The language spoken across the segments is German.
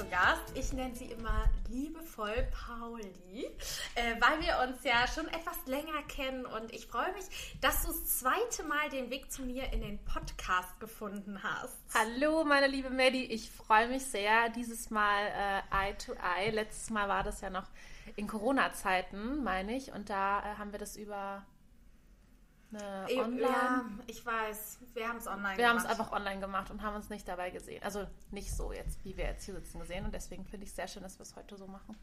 Zu Gast. Ich nenne sie immer liebevoll Pauli, äh, weil wir uns ja schon etwas länger kennen und ich freue mich, dass du das zweite Mal den Weg zu mir in den Podcast gefunden hast. Hallo, meine liebe Maddie, ich freue mich sehr. Dieses Mal äh, Eye to Eye. Letztes Mal war das ja noch in Corona-Zeiten, meine ich, und da äh, haben wir das über eine online. Ja, ich weiß. Wir haben es online wir gemacht. Wir haben es einfach online gemacht und haben uns nicht dabei gesehen. Also nicht so jetzt, wie wir jetzt hier sitzen, gesehen. Und deswegen finde ich es sehr schön, dass wir es heute so machen.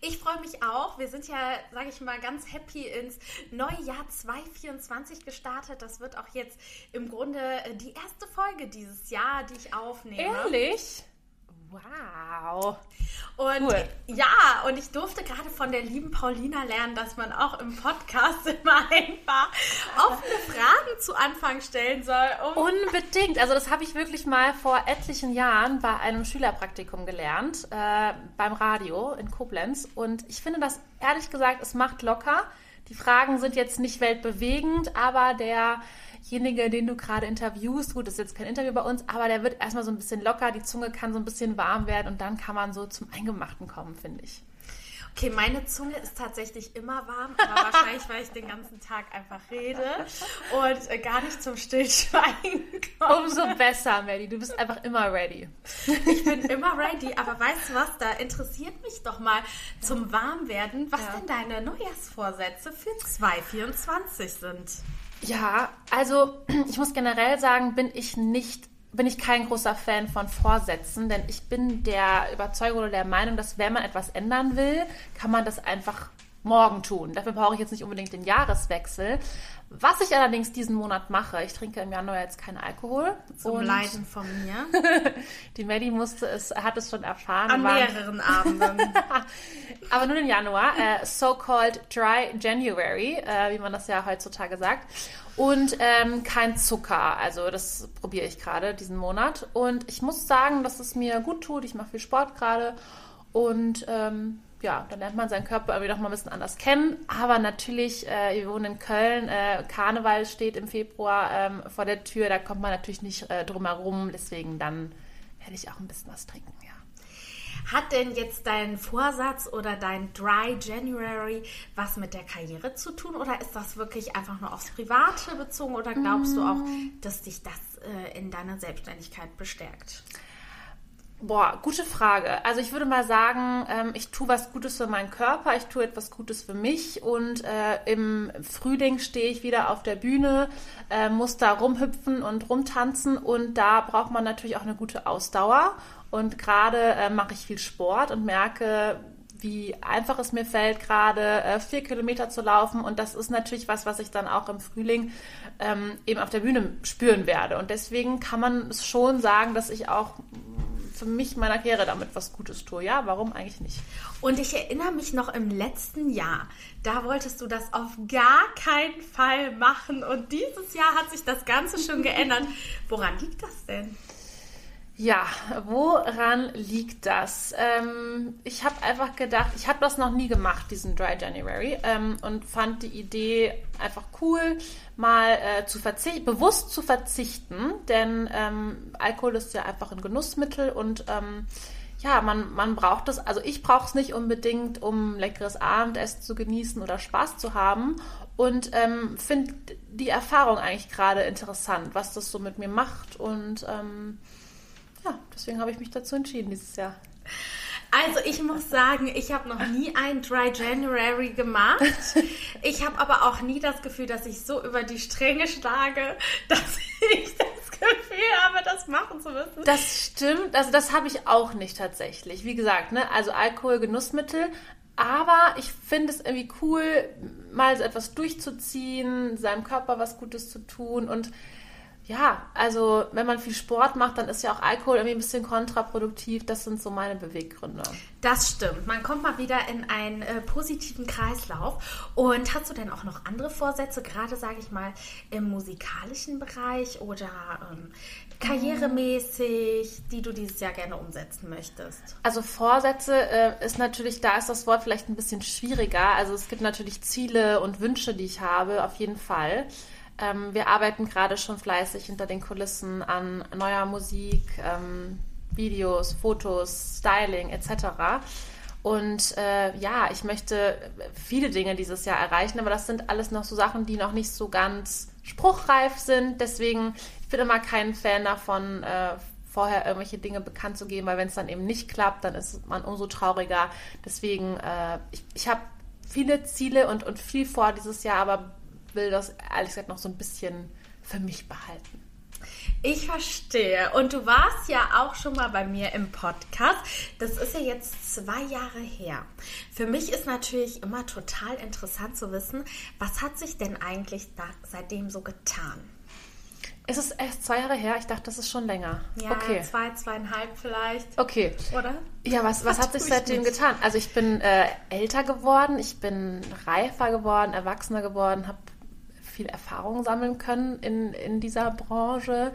Ich freue mich auch. Wir sind ja, sage ich mal, ganz happy ins neue Jahr 2024 gestartet. Das wird auch jetzt im Grunde äh, die erste Folge dieses Jahr, die ich aufnehme. Ehrlich? Wow. Und cool. ja, und ich durfte gerade von der lieben Paulina lernen, dass man auch im Podcast immer ein paar offene Fragen zu Anfang stellen soll. Um Unbedingt. Also das habe ich wirklich mal vor etlichen Jahren bei einem Schülerpraktikum gelernt, äh, beim Radio in Koblenz. Und ich finde das ehrlich gesagt, es macht locker. Die Fragen sind jetzt nicht weltbewegend, aber der derjenige, den du gerade interviewst, gut, das ist jetzt kein Interview bei uns, aber der wird erstmal so ein bisschen locker, die Zunge kann so ein bisschen warm werden und dann kann man so zum Eingemachten kommen, finde ich. Okay, meine Zunge ist tatsächlich immer warm, aber wahrscheinlich, weil ich den ganzen Tag einfach rede und äh, gar nicht zum Stillschweigen komme. Umso besser, Maddie. Du bist einfach immer ready. Ich bin immer ready, aber weißt du was? Da interessiert mich doch mal zum Warmwerden, was ja. denn deine Neujahrsvorsätze für 2024 sind. Ja, also ich muss generell sagen, bin ich nicht bin ich kein großer Fan von Vorsätzen, denn ich bin der Überzeugung oder der Meinung, dass wenn man etwas ändern will, kann man das einfach morgen tun. Dafür brauche ich jetzt nicht unbedingt den Jahreswechsel. Was ich allerdings diesen Monat mache, ich trinke im Januar jetzt keinen Alkohol. Zum und Leiden von mir. die Maddie musste es, hat es schon erfahren. An mehreren Abenden. Aber nur im Januar. Äh, So-called Dry January, äh, wie man das ja heutzutage sagt. Und ähm, kein Zucker. Also das probiere ich gerade diesen Monat. Und ich muss sagen, dass es mir gut tut. Ich mache viel Sport gerade. Und ähm, ja, dann lernt man seinen Körper irgendwie noch mal ein bisschen anders kennen. Aber natürlich, äh, wir wohnen in Köln, äh, Karneval steht im Februar ähm, vor der Tür, da kommt man natürlich nicht äh, drum herum. Deswegen dann werde ich auch ein bisschen was trinken, ja. Hat denn jetzt dein Vorsatz oder dein Dry January was mit der Karriere zu tun oder ist das wirklich einfach nur aufs Private bezogen oder glaubst mm. du auch, dass dich das äh, in deiner Selbstständigkeit bestärkt? Boah, gute Frage. Also ich würde mal sagen, ähm, ich tue was Gutes für meinen Körper, ich tue etwas Gutes für mich und äh, im Frühling stehe ich wieder auf der Bühne, äh, muss da rumhüpfen und rumtanzen und da braucht man natürlich auch eine gute Ausdauer und gerade äh, mache ich viel Sport und merke, wie einfach es mir fällt, gerade äh, vier Kilometer zu laufen. Und das ist natürlich was, was ich dann auch im Frühling ähm, eben auf der Bühne spüren werde. Und deswegen kann man schon sagen, dass ich auch für mich meiner Karriere damit was Gutes tue. Ja, warum eigentlich nicht? Und ich erinnere mich noch im letzten Jahr, da wolltest du das auf gar keinen Fall machen. Und dieses Jahr hat sich das Ganze schon geändert. Woran liegt das denn? Ja, woran liegt das? Ähm, ich habe einfach gedacht, ich habe das noch nie gemacht, diesen Dry January, ähm, und fand die Idee einfach cool, mal äh, zu bewusst zu verzichten, denn ähm, Alkohol ist ja einfach ein Genussmittel und ähm, ja, man, man braucht es, also ich brauche es nicht unbedingt, um leckeres Abendessen zu genießen oder Spaß zu haben. Und ähm, finde die Erfahrung eigentlich gerade interessant, was das so mit mir macht. Und ähm, ja, deswegen habe ich mich dazu entschieden dieses Jahr. Also ich muss sagen, ich habe noch nie ein Dry January gemacht. Ich habe aber auch nie das Gefühl, dass ich so über die Stränge schlage, dass ich das Gefühl habe, das machen zu müssen. Das stimmt. Also das habe ich auch nicht tatsächlich. Wie gesagt, ne, also Alkohol, Genussmittel. Aber ich finde es irgendwie cool, mal so etwas durchzuziehen, seinem Körper was Gutes zu tun und ja, also wenn man viel Sport macht, dann ist ja auch Alkohol irgendwie ein bisschen kontraproduktiv. Das sind so meine Beweggründe. Das stimmt. Man kommt mal wieder in einen äh, positiven Kreislauf. Und hast du denn auch noch andere Vorsätze, gerade sage ich mal im musikalischen Bereich oder ähm, karrieremäßig, die du dieses Jahr gerne umsetzen möchtest? Also Vorsätze äh, ist natürlich, da ist das Wort vielleicht ein bisschen schwieriger. Also es gibt natürlich Ziele und Wünsche, die ich habe, auf jeden Fall. Ähm, wir arbeiten gerade schon fleißig hinter den Kulissen an neuer Musik, ähm, Videos, Fotos, Styling etc. Und äh, ja, ich möchte viele Dinge dieses Jahr erreichen, aber das sind alles noch so Sachen, die noch nicht so ganz spruchreif sind. Deswegen, ich bin immer kein Fan davon, äh, vorher irgendwelche Dinge bekannt zu geben, weil wenn es dann eben nicht klappt, dann ist man umso trauriger. Deswegen, äh, ich, ich habe viele Ziele und, und viel vor dieses Jahr, aber will das ehrlich gesagt noch so ein bisschen für mich behalten. Ich verstehe. Und du warst ja auch schon mal bei mir im Podcast. Das ist ja jetzt zwei Jahre her. Für mich ist natürlich immer total interessant zu wissen, was hat sich denn eigentlich da seitdem so getan? Ist es erst zwei Jahre her? Ich dachte, das ist schon länger. Ja, okay. zwei, zweieinhalb vielleicht. Okay. Oder? Ja, was, was hat sich seitdem nicht. getan? Also ich bin äh, älter geworden, ich bin reifer geworden, erwachsener geworden, habe viel Erfahrung sammeln können in, in dieser Branche.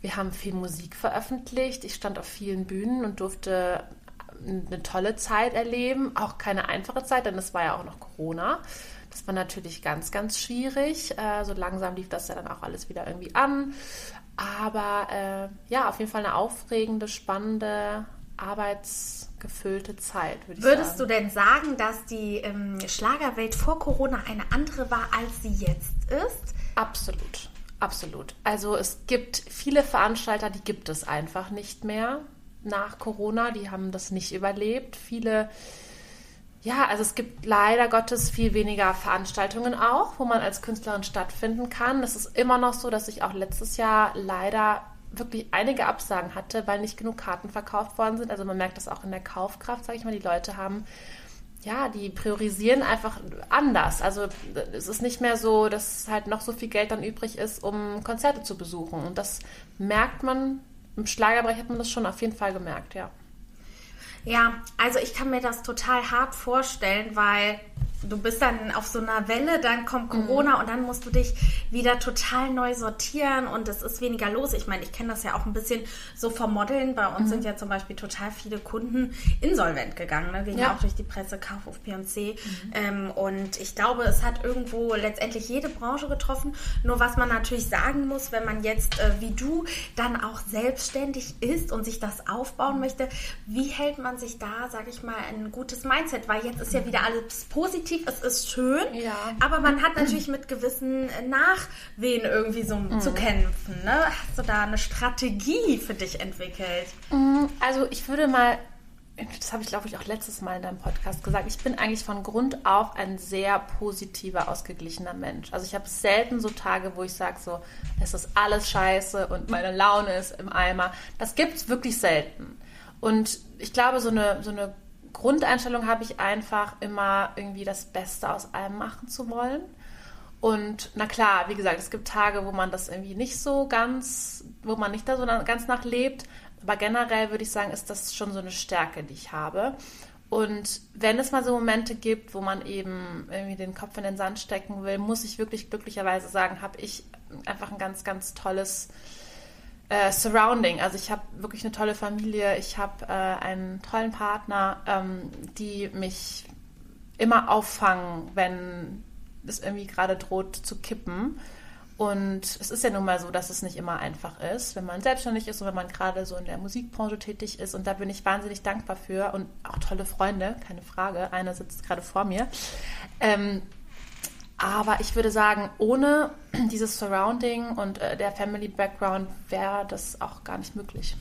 Wir haben viel Musik veröffentlicht. Ich stand auf vielen Bühnen und durfte eine tolle Zeit erleben. Auch keine einfache Zeit, denn es war ja auch noch Corona. Das war natürlich ganz, ganz schwierig. Äh, so langsam lief das ja dann auch alles wieder irgendwie an. Aber äh, ja, auf jeden Fall eine aufregende, spannende arbeitsgefüllte Zeit, würde ich Würdest sagen. du denn sagen, dass die ähm, Schlagerwelt vor Corona eine andere war, als sie jetzt ist? Absolut. Absolut. Also es gibt viele Veranstalter, die gibt es einfach nicht mehr nach Corona. Die haben das nicht überlebt. Viele, ja, also es gibt leider Gottes viel weniger Veranstaltungen auch, wo man als Künstlerin stattfinden kann. Es ist immer noch so, dass ich auch letztes Jahr leider wirklich einige Absagen hatte, weil nicht genug Karten verkauft worden sind. Also man merkt das auch in der Kaufkraft, sage ich mal. Die Leute haben, ja, die priorisieren einfach anders. Also es ist nicht mehr so, dass halt noch so viel Geld dann übrig ist, um Konzerte zu besuchen. Und das merkt man, im Schlagerbereich hat man das schon auf jeden Fall gemerkt, ja. Ja, also ich kann mir das total hart vorstellen, weil du bist dann auf so einer Welle, dann kommt mhm. Corona mhm. und dann musst du dich wieder total neu sortieren und es ist weniger los. Ich meine, ich kenne das ja auch ein bisschen so vom Modeln. Bei uns mhm. sind ja zum Beispiel total viele Kunden insolvent gegangen. Ne? Ging ja. auch durch die Presse, Kauf auf Beyoncé. Mhm. Ähm, und ich glaube, es hat irgendwo letztendlich jede Branche getroffen. Nur was man natürlich sagen muss, wenn man jetzt äh, wie du dann auch selbstständig ist und sich das aufbauen mhm. möchte, wie hält man sich da, sage ich mal, ein gutes Mindset? Weil jetzt ist ja wieder alles positiv positiv, es ist schön, ja. aber man hat natürlich mit gewissen Nachwehen irgendwie so mhm. zu kämpfen. Ne? Hast du da eine Strategie für dich entwickelt? Mhm, also ich würde mal das habe ich, glaube ich, auch letztes Mal in deinem Podcast gesagt, ich bin eigentlich von Grund auf ein sehr positiver, ausgeglichener Mensch. Also ich habe selten so Tage, wo ich sage, so, es ist alles scheiße und meine Laune ist im Eimer. Das gibt es wirklich selten. Und ich glaube, so eine, so eine Grundeinstellung habe ich einfach immer irgendwie das Beste aus allem machen zu wollen. Und na klar, wie gesagt, es gibt Tage, wo man das irgendwie nicht so ganz, wo man nicht da so ganz nach lebt. Aber generell würde ich sagen, ist das schon so eine Stärke, die ich habe. Und wenn es mal so Momente gibt, wo man eben irgendwie den Kopf in den Sand stecken will, muss ich wirklich glücklicherweise sagen, habe ich einfach ein ganz, ganz tolles äh, Surrounding. Also ich habe wirklich eine tolle Familie, ich habe äh, einen tollen Partner, ähm, die mich immer auffangen, wenn es irgendwie gerade droht zu kippen. Und es ist ja nun mal so, dass es nicht immer einfach ist, wenn man selbstständig ist und wenn man gerade so in der Musikbranche tätig ist. Und da bin ich wahnsinnig dankbar für und auch tolle Freunde, keine Frage. Einer sitzt gerade vor mir. Ähm, aber ich würde sagen, ohne dieses Surrounding und äh, der Family Background wäre das auch gar nicht möglich.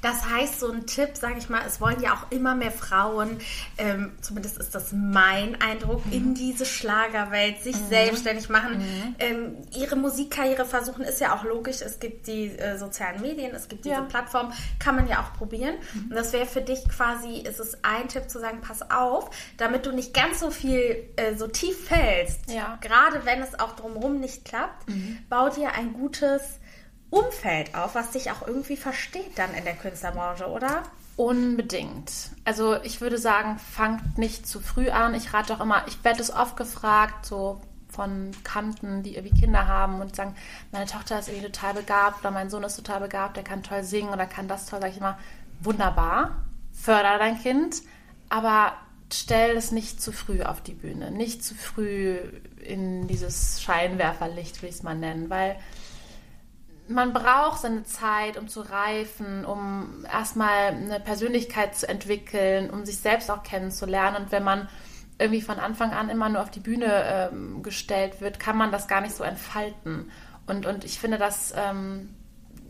Das heißt, so ein Tipp, sage ich mal, es wollen ja auch immer mehr Frauen, ähm, zumindest ist das mein Eindruck, mhm. in diese Schlagerwelt sich mhm. selbstständig machen, mhm. ähm, ihre Musikkarriere versuchen, ist ja auch logisch. Es gibt die äh, sozialen Medien, es gibt diese ja. Plattform, kann man ja auch probieren. Mhm. Und das wäre für dich quasi, ist es ein Tipp zu sagen, pass auf, damit du nicht ganz so viel, äh, so tief fällst, ja. gerade wenn es auch drumherum nicht klappt, mhm. bau dir ein gutes Umfeld auf, was dich auch irgendwie versteht dann in der Künstlerbranche, oder? Unbedingt. Also ich würde sagen, fangt nicht zu früh an. Ich rate auch immer, ich werde es oft gefragt, so von Kanten, die irgendwie Kinder haben und sagen, meine Tochter ist irgendwie total begabt oder mein Sohn ist total begabt, der kann toll singen oder kann das toll, sage ich immer, wunderbar, förder dein Kind, aber stell es nicht zu früh auf die Bühne, nicht zu früh in dieses Scheinwerferlicht, will ich es mal nennen, weil man braucht seine Zeit, um zu reifen, um erstmal eine Persönlichkeit zu entwickeln, um sich selbst auch kennenzulernen. Und wenn man irgendwie von Anfang an immer nur auf die Bühne ähm, gestellt wird, kann man das gar nicht so entfalten. Und, und ich finde das, ähm,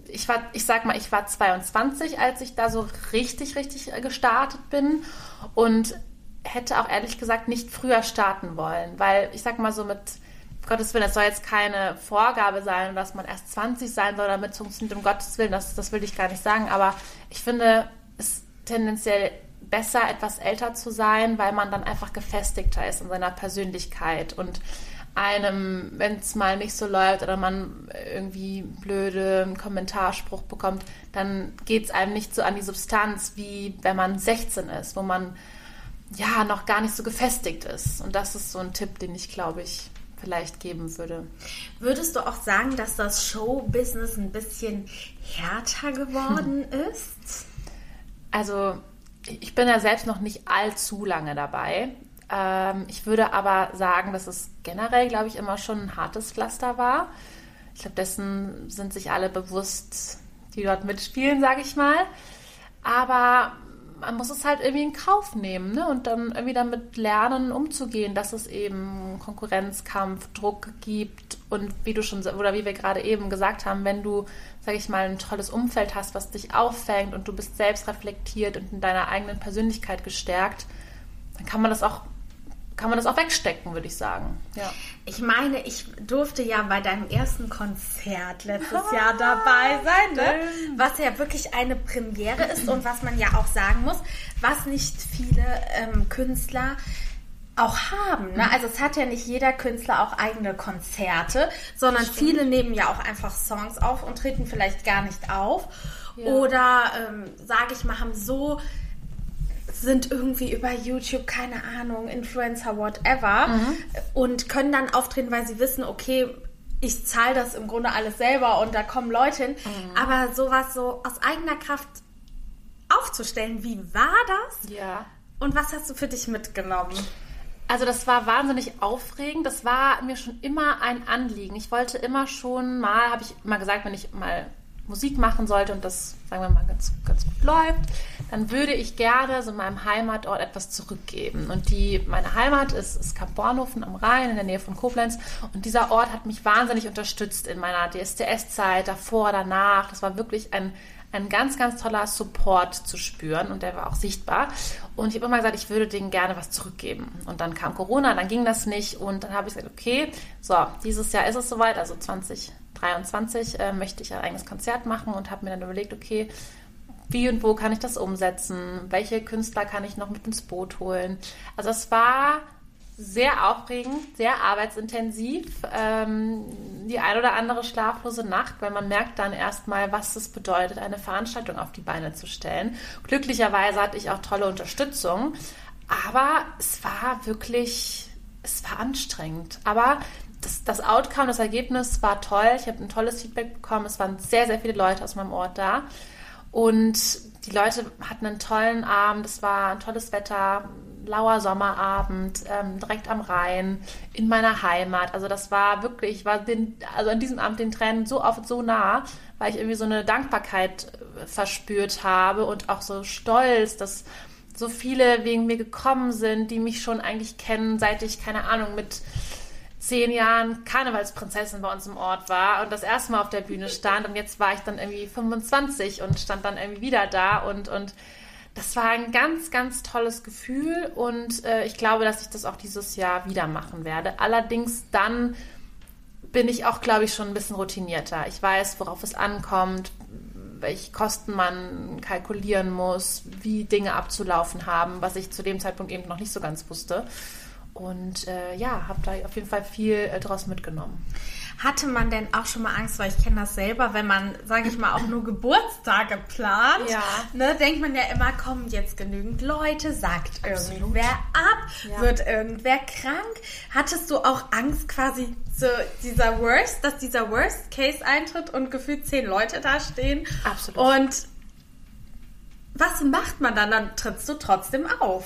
ich war, ich sag mal, ich war 22, als ich da so richtig, richtig äh, gestartet bin und hätte auch ehrlich gesagt nicht früher starten wollen, weil ich sag mal so mit Gottes Willen, es soll jetzt keine Vorgabe sein, dass man erst 20 sein soll, damit es funktioniert, um Gottes Willen, das, das will ich gar nicht sagen, aber ich finde es tendenziell besser, etwas älter zu sein, weil man dann einfach gefestigter ist in seiner Persönlichkeit und einem, wenn es mal nicht so läuft oder man irgendwie blöde Kommentarspruch bekommt, dann geht es einem nicht so an die Substanz, wie wenn man 16 ist, wo man ja noch gar nicht so gefestigt ist. Und das ist so ein Tipp, den ich, glaube ich, vielleicht geben würde. Würdest du auch sagen, dass das Showbusiness ein bisschen härter geworden ist? Also, ich bin ja selbst noch nicht allzu lange dabei. Ähm, ich würde aber sagen, dass es generell, glaube ich, immer schon ein hartes Pflaster war. Ich glaube, dessen sind sich alle bewusst, die dort mitspielen, sage ich mal. Aber man muss es halt irgendwie in Kauf nehmen ne? und dann irgendwie damit lernen, umzugehen, dass es eben Konkurrenzkampf, Druck gibt und wie du schon oder wie wir gerade eben gesagt haben, wenn du, sag ich mal, ein tolles Umfeld hast, was dich auffängt und du bist selbst reflektiert und in deiner eigenen Persönlichkeit gestärkt, dann kann man das auch kann man das auch wegstecken, würde ich sagen. Ja. Ich meine, ich durfte ja bei deinem ersten Konzert letztes Jahr dabei sein, ne? was ja wirklich eine Premiere ist und was man ja auch sagen muss, was nicht viele ähm, Künstler auch haben. Ne? Also es hat ja nicht jeder Künstler auch eigene Konzerte, sondern viele nehmen ja auch einfach Songs auf und treten vielleicht gar nicht auf. Ja. Oder, ähm, sage ich mal, haben so sind irgendwie über YouTube, keine Ahnung, Influencer, whatever, mhm. und können dann auftreten, weil sie wissen, okay, ich zahle das im Grunde alles selber und da kommen Leute hin. Mhm. Aber sowas so aus eigener Kraft aufzustellen, wie war das? Ja. Und was hast du für dich mitgenommen? Also das war wahnsinnig aufregend. Das war mir schon immer ein Anliegen. Ich wollte immer schon mal, habe ich mal gesagt, wenn ich mal Musik machen sollte und das, sagen wir mal, ganz, ganz gut läuft, dann würde ich gerne so meinem Heimatort etwas zurückgeben. Und die, meine Heimat ist, ist Kap Bornhofen am Rhein in der Nähe von Koblenz. Und dieser Ort hat mich wahnsinnig unterstützt in meiner DSDS-Zeit, davor, danach. Das war wirklich ein, ein ganz, ganz toller Support zu spüren und der war auch sichtbar. Und ich habe immer gesagt, ich würde denen gerne was zurückgeben. Und dann kam Corona, dann ging das nicht und dann habe ich gesagt, okay, so, dieses Jahr ist es soweit, also 20, 23 äh, möchte ich ein eigenes Konzert machen und habe mir dann überlegt, okay, wie und wo kann ich das umsetzen? Welche Künstler kann ich noch mit ins Boot holen? Also es war sehr aufregend, sehr arbeitsintensiv. Ähm, die ein oder andere schlaflose Nacht, weil man merkt dann erstmal, was es bedeutet, eine Veranstaltung auf die Beine zu stellen. Glücklicherweise hatte ich auch tolle Unterstützung, aber es war wirklich, es war anstrengend. Aber das, das Outcome, das Ergebnis war toll. Ich habe ein tolles Feedback bekommen. Es waren sehr, sehr viele Leute aus meinem Ort da. Und die Leute hatten einen tollen Abend. Es war ein tolles Wetter, lauer Sommerabend, ähm, direkt am Rhein, in meiner Heimat. Also das war wirklich, ich war den, also an diesem Abend den Tränen so oft so nah, weil ich irgendwie so eine Dankbarkeit äh, verspürt habe und auch so stolz, dass so viele wegen mir gekommen sind, die mich schon eigentlich kennen, seit ich, keine Ahnung, mit zehn Jahren Karnevalsprinzessin bei uns im Ort war und das erste Mal auf der Bühne stand und jetzt war ich dann irgendwie 25 und stand dann irgendwie wieder da und, und das war ein ganz, ganz tolles Gefühl und äh, ich glaube, dass ich das auch dieses Jahr wieder machen werde. Allerdings dann bin ich auch, glaube ich, schon ein bisschen routinierter. Ich weiß, worauf es ankommt, welche Kosten man kalkulieren muss, wie Dinge abzulaufen haben, was ich zu dem Zeitpunkt eben noch nicht so ganz wusste. Und äh, ja, habe da auf jeden Fall viel äh, draus mitgenommen. Hatte man denn auch schon mal Angst, weil ich kenne das selber, wenn man, sage ich mal, auch nur Geburtstage plant, ja. ne, denkt man ja immer, kommen jetzt genügend Leute, sagt Absolut. irgendwer ab, ja. wird irgendwer krank. Hattest du auch Angst quasi so dieser Worst, dass dieser Worst Case eintritt und gefühlt zehn Leute da stehen? Absolut. Und was macht man dann? Dann trittst du trotzdem auf.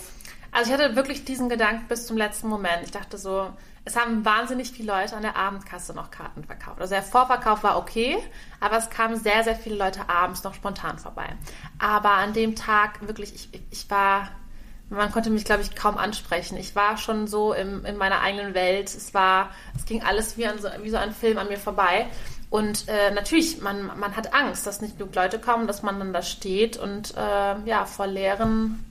Also ich hatte wirklich diesen Gedanken bis zum letzten Moment. Ich dachte so, es haben wahnsinnig viele Leute an der Abendkasse noch Karten verkauft. Also der Vorverkauf war okay, aber es kamen sehr, sehr viele Leute abends noch spontan vorbei. Aber an dem Tag wirklich, ich, ich war, man konnte mich, glaube ich, kaum ansprechen. Ich war schon so im, in meiner eigenen Welt. Es war, es ging alles wie, an so, wie so ein Film an mir vorbei. Und äh, natürlich, man, man hat Angst, dass nicht genug Leute kommen, dass man dann da steht und äh, ja, vor leeren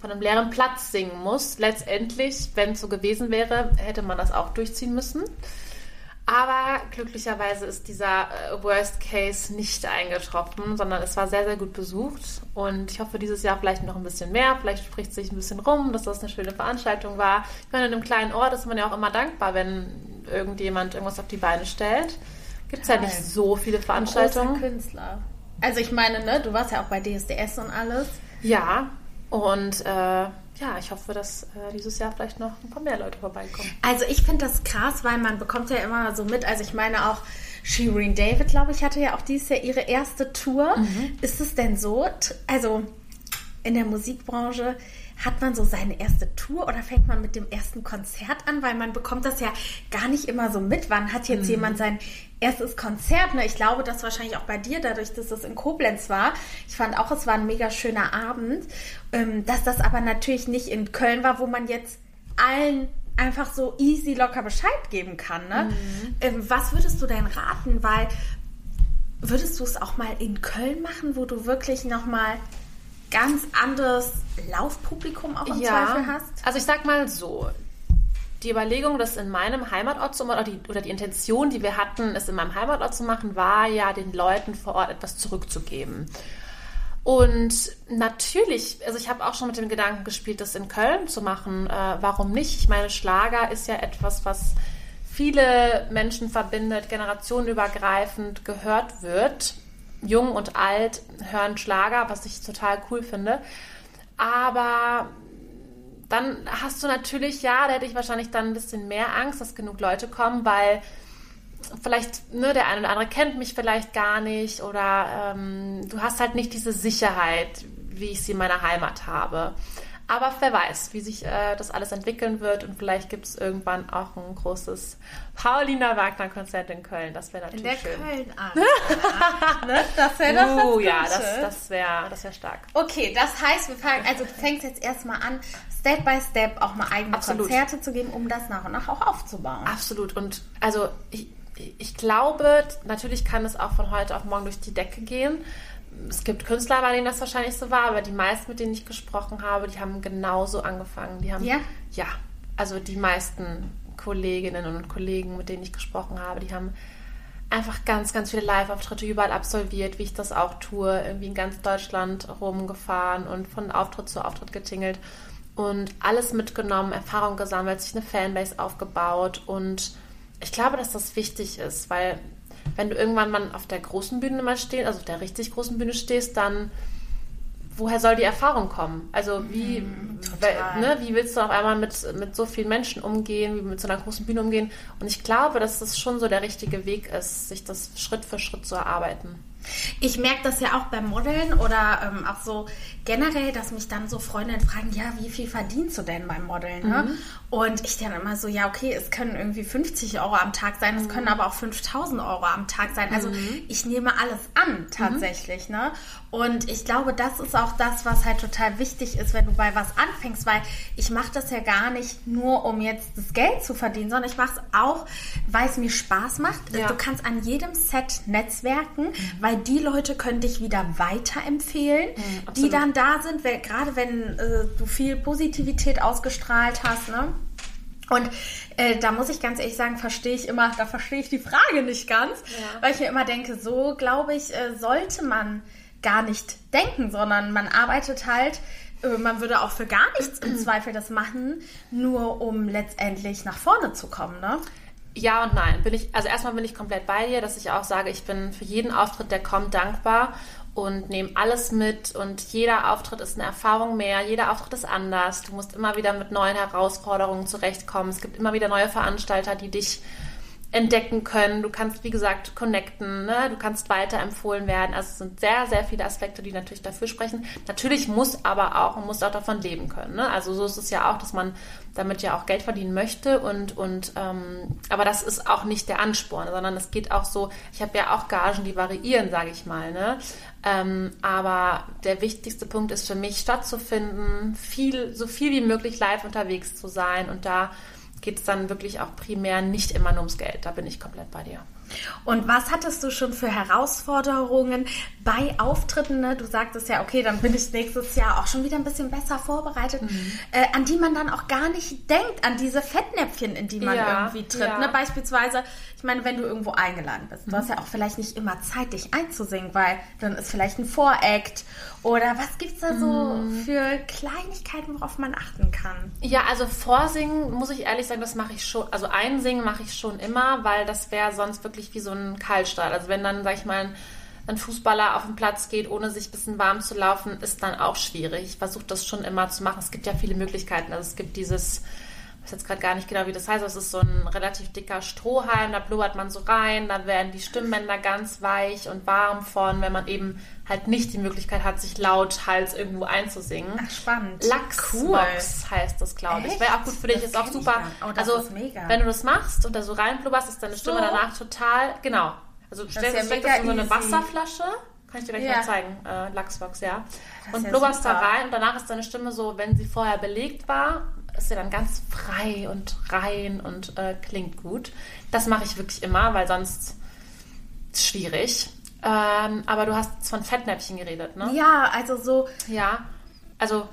von einem leeren Platz singen muss. Letztendlich, wenn es so gewesen wäre, hätte man das auch durchziehen müssen. Aber glücklicherweise ist dieser äh, Worst Case nicht eingetroffen, sondern es war sehr, sehr gut besucht. Und ich hoffe, dieses Jahr vielleicht noch ein bisschen mehr. Vielleicht spricht sich ein bisschen rum, dass das eine schöne Veranstaltung war. Ich meine, in einem kleinen Ort ist man ja auch immer dankbar, wenn irgendjemand irgendwas auf die Beine stellt. Gibt es ja nicht so viele Veranstaltungen. Großer Künstler. Also ich meine, ne, du warst ja auch bei DSDS und alles. Ja, und äh, ja, ich hoffe, dass äh, dieses Jahr vielleicht noch ein paar mehr Leute vorbeikommen. Also ich finde das krass, weil man bekommt ja immer so mit. Also ich meine auch, Shireen David, glaube ich, hatte ja auch dieses Jahr ihre erste Tour. Mhm. Ist es denn so? Also in der Musikbranche hat man so seine erste Tour oder fängt man mit dem ersten Konzert an? Weil man bekommt das ja gar nicht immer so mit. Wann hat jetzt mhm. jemand sein erstes Konzert? Ne? Ich glaube, das wahrscheinlich auch bei dir, dadurch, dass es in Koblenz war. Ich fand auch, es war ein mega schöner Abend. Ähm, dass das aber natürlich nicht in Köln war, wo man jetzt allen einfach so easy locker Bescheid geben kann. Ne? Mhm. Ähm, was würdest du denn raten? Weil würdest du es auch mal in Köln machen, wo du wirklich nochmal ganz anderes Laufpublikum auch im ja, Zweifel hast? Also ich sag mal so, die Überlegung, das in meinem Heimatort zu machen, oder die, oder die Intention, die wir hatten, es in meinem Heimatort zu machen, war ja, den Leuten vor Ort etwas zurückzugeben. Und natürlich, also ich habe auch schon mit dem Gedanken gespielt, das in Köln zu machen. Äh, warum nicht? Ich meine, Schlager ist ja etwas, was viele Menschen verbindet, generationenübergreifend gehört wird jung und alt hören Schlager, was ich total cool finde. Aber dann hast du natürlich, ja, da hätte ich wahrscheinlich dann ein bisschen mehr Angst, dass genug Leute kommen, weil vielleicht, ne, der eine oder andere kennt mich vielleicht gar nicht oder ähm, du hast halt nicht diese Sicherheit, wie ich sie in meiner Heimat habe. Aber wer weiß, wie sich äh, das alles entwickeln wird und vielleicht gibt es irgendwann auch ein großes Paulina Wagner-Konzert in Köln. Das wäre natürlich schön. In der Köln ah, ne? Das wäre doch uh, das ja, das, das wäre das wär stark. Okay, das heißt, wir fangen, also du fängst jetzt erstmal an, Step by Step auch mal eigene Absolut. Konzerte zu geben, um das nach und nach auch aufzubauen. Absolut. Und also ich, ich glaube, natürlich kann es auch von heute auf morgen durch die Decke gehen es gibt Künstler, bei denen das wahrscheinlich so war, aber die meisten, mit denen ich gesprochen habe, die haben genauso angefangen. Die haben, ja? Ja. Also die meisten Kolleginnen und Kollegen, mit denen ich gesprochen habe, die haben einfach ganz, ganz viele Live-Auftritte überall absolviert, wie ich das auch tue, irgendwie in ganz Deutschland rumgefahren und von Auftritt zu Auftritt getingelt und alles mitgenommen, Erfahrung gesammelt, sich eine Fanbase aufgebaut und ich glaube, dass das wichtig ist, weil wenn du irgendwann mal auf der großen Bühne mal stehst, also auf der richtig großen Bühne stehst, dann woher soll die Erfahrung kommen? Also wie, mm, ne, wie willst du auf einmal mit, mit so vielen Menschen umgehen, wie mit so einer großen Bühne umgehen? Und ich glaube, dass das schon so der richtige Weg ist, sich das Schritt für Schritt zu erarbeiten. Ich merke das ja auch beim Modeln oder ähm, auch so generell, dass mich dann so Freundinnen fragen, ja, wie viel verdienst du denn beim Modeln? Ne? Mhm. Und ich dann immer so, ja, okay, es können irgendwie 50 Euro am Tag sein, es mhm. können aber auch 5000 Euro am Tag sein. Also mhm. ich nehme alles an, tatsächlich. Mhm. Ne? Und ich glaube, das ist auch das, was halt total wichtig ist, wenn du bei was anfängst, weil ich mache das ja gar nicht nur, um jetzt das Geld zu verdienen, sondern ich mache es auch, weil es mir Spaß macht. Ja. Du kannst an jedem Set netzwerken, weil die Leute können dich wieder weiterempfehlen, mhm, die dann da sind, weil, gerade wenn äh, du viel Positivität ausgestrahlt hast, ne? Und äh, da muss ich ganz ehrlich sagen, verstehe ich immer, da verstehe ich die Frage nicht ganz, ja. weil ich mir immer denke, so glaube ich, äh, sollte man gar nicht denken, sondern man arbeitet halt äh, man würde auch für gar nichts im Zweifel das machen, nur um letztendlich nach vorne zu kommen, ne? Ja und nein. Bin ich, also erstmal bin ich komplett bei dir, dass ich auch sage, ich bin für jeden Auftritt, der kommt, dankbar und nehme alles mit und jeder Auftritt ist eine Erfahrung mehr, jeder Auftritt ist anders. Du musst immer wieder mit neuen Herausforderungen zurechtkommen. Es gibt immer wieder neue Veranstalter, die dich entdecken können. Du kannst, wie gesagt, connecten, ne? du kannst weiterempfohlen werden. Also es sind sehr, sehr viele Aspekte, die natürlich dafür sprechen. Natürlich muss aber auch, man muss auch davon leben können. Ne? Also so ist es ja auch, dass man damit ja auch Geld verdienen möchte und, und ähm, aber das ist auch nicht der Ansporn, sondern es geht auch so, ich habe ja auch Gagen, die variieren, sage ich mal. Ne? Ähm, aber der wichtigste Punkt ist für mich, stattzufinden, viel, so viel wie möglich live unterwegs zu sein und da geht es dann wirklich auch primär nicht immer nur ums Geld. Da bin ich komplett bei dir. Und was hattest du schon für Herausforderungen bei Auftritten? Ne? Du sagtest ja, okay, dann bin ich nächstes Jahr auch schon wieder ein bisschen besser vorbereitet, mhm. äh, an die man dann auch gar nicht denkt, an diese Fettnäpfchen, in die man ja, irgendwie tritt. Ja. Ne? Beispielsweise, ich meine, wenn du irgendwo eingeladen bist, mhm. du hast ja auch vielleicht nicht immer Zeit, dich einzusingen, weil dann ist vielleicht ein Voract oder was gibt es da so mhm. für Kleinigkeiten, worauf man achten kann? Ja, also Vorsingen, muss ich ehrlich sagen, das mache ich schon, also Einsingen mache ich schon immer, weil das wäre sonst wirklich wirklich wie so ein Kaltstart. Also wenn dann, sag ich mal, ein Fußballer auf den Platz geht, ohne sich ein bisschen warm zu laufen, ist dann auch schwierig. Ich versuche das schon immer zu machen. Es gibt ja viele Möglichkeiten. Also es gibt dieses, weiß jetzt gerade gar nicht genau, wie das heißt, es ist so ein relativ dicker Strohhalm, da blubbert man so rein, dann werden die Stimmbänder ganz weich und warm von, wenn man eben halt nicht die Möglichkeit hat, sich laut Hals irgendwo einzusingen. Ach, spannend. Lachsbox cool. heißt das, glaube ich. Wäre auch gut für dich, das ist auch super. Oh, also, wenn du das machst und da so reinblubberst, ist deine Stimme so. danach total, genau. Also, du stellst ja das in so eine Wasserflasche. Kann ich dir gleich ja. mal zeigen. Äh, Lachsbox, ja. Das und ja blubberst super. da rein und danach ist deine Stimme so, wenn sie vorher belegt war, ist sie dann ganz frei und rein und äh, klingt gut. Das mache ich wirklich immer, weil sonst ist es schwierig. Ähm, aber du hast von Fettnäpfchen geredet, ne? Ja, also so. Ja, also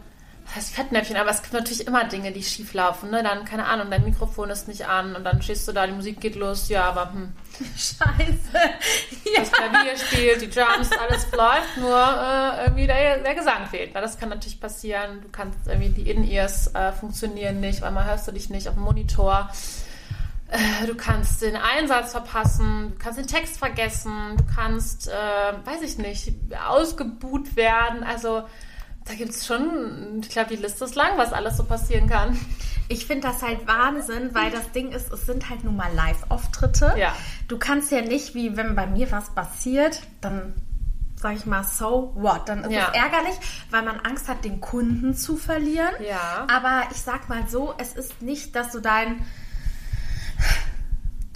heißt Fettnäpfchen, aber es gibt natürlich immer Dinge, die schief laufen. Ne? Dann, keine Ahnung, dein Mikrofon ist nicht an und dann stehst du da, die Musik geht los, ja, aber hm. Scheiße. Ja. Das Klavier spielt, die Drums, alles läuft, nur äh, irgendwie der, der, Gesang fehlt. Weil das kann natürlich passieren. Du kannst irgendwie, die In-Ears äh, funktionieren nicht, weil man hörst du dich nicht auf dem Monitor. Äh, du kannst den Einsatz verpassen, du kannst den Text vergessen, du kannst, äh, weiß ich nicht, ausgebuht werden. Also da gibt es schon, ich glaube, die Liste ist lang, was alles so passieren kann. Ich finde das halt Wahnsinn, weil das Ding ist, es sind halt nun mal Live-Auftritte. Ja. Du kannst ja nicht, wie wenn bei mir was passiert, dann sag ich mal, so what? Dann ist ja. es ärgerlich, weil man Angst hat, den Kunden zu verlieren. Ja. Aber ich sag mal so, es ist nicht, dass du dein